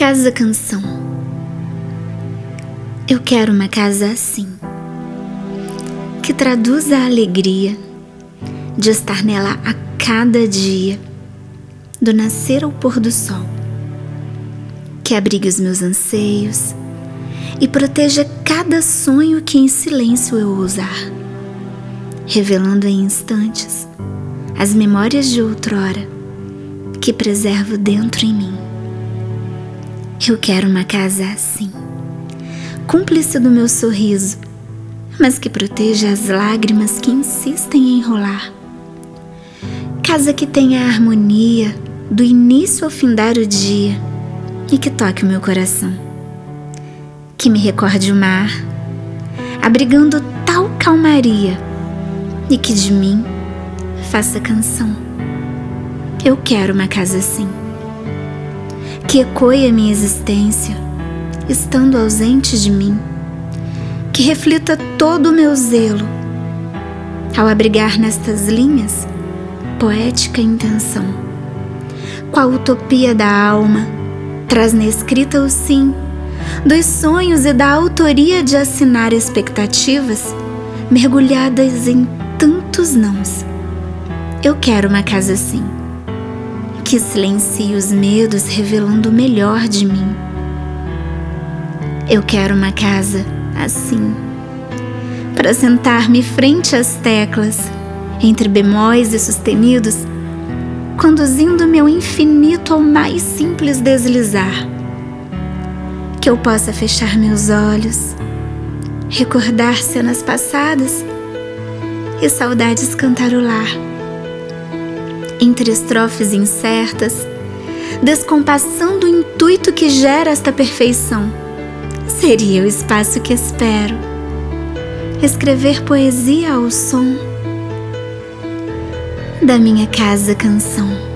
Casa Canção. Eu quero uma casa assim, que traduza a alegria de estar nela a cada dia, do nascer ao pôr do sol, que abrigue os meus anseios e proteja cada sonho que em silêncio eu ousar, revelando em instantes as memórias de outrora que preservo dentro em mim. Eu quero uma casa assim, cúmplice do meu sorriso, mas que proteja as lágrimas que insistem em rolar. Casa que tenha a harmonia do início ao findar o dia e que toque o meu coração. Que me recorde o mar, abrigando tal calmaria e que de mim faça canção. Eu quero uma casa assim que ecoe a minha existência, estando ausente de mim, que reflita todo o meu zelo, ao abrigar nestas linhas poética intenção. Qual utopia da alma traz na escrita o sim dos sonhos e da autoria de assinar expectativas mergulhadas em tantos nãos. Eu quero uma casa assim que silencie os medos, revelando o melhor de mim. Eu quero uma casa assim, para sentar-me frente às teclas, entre bemóis e sustenidos, conduzindo meu infinito ao mais simples deslizar. Que eu possa fechar meus olhos, recordar cenas passadas e saudades cantarolar entre estrofes incertas, descompassando o intuito que gera esta perfeição. Seria o espaço que espero. Escrever poesia ao som da minha casa canção.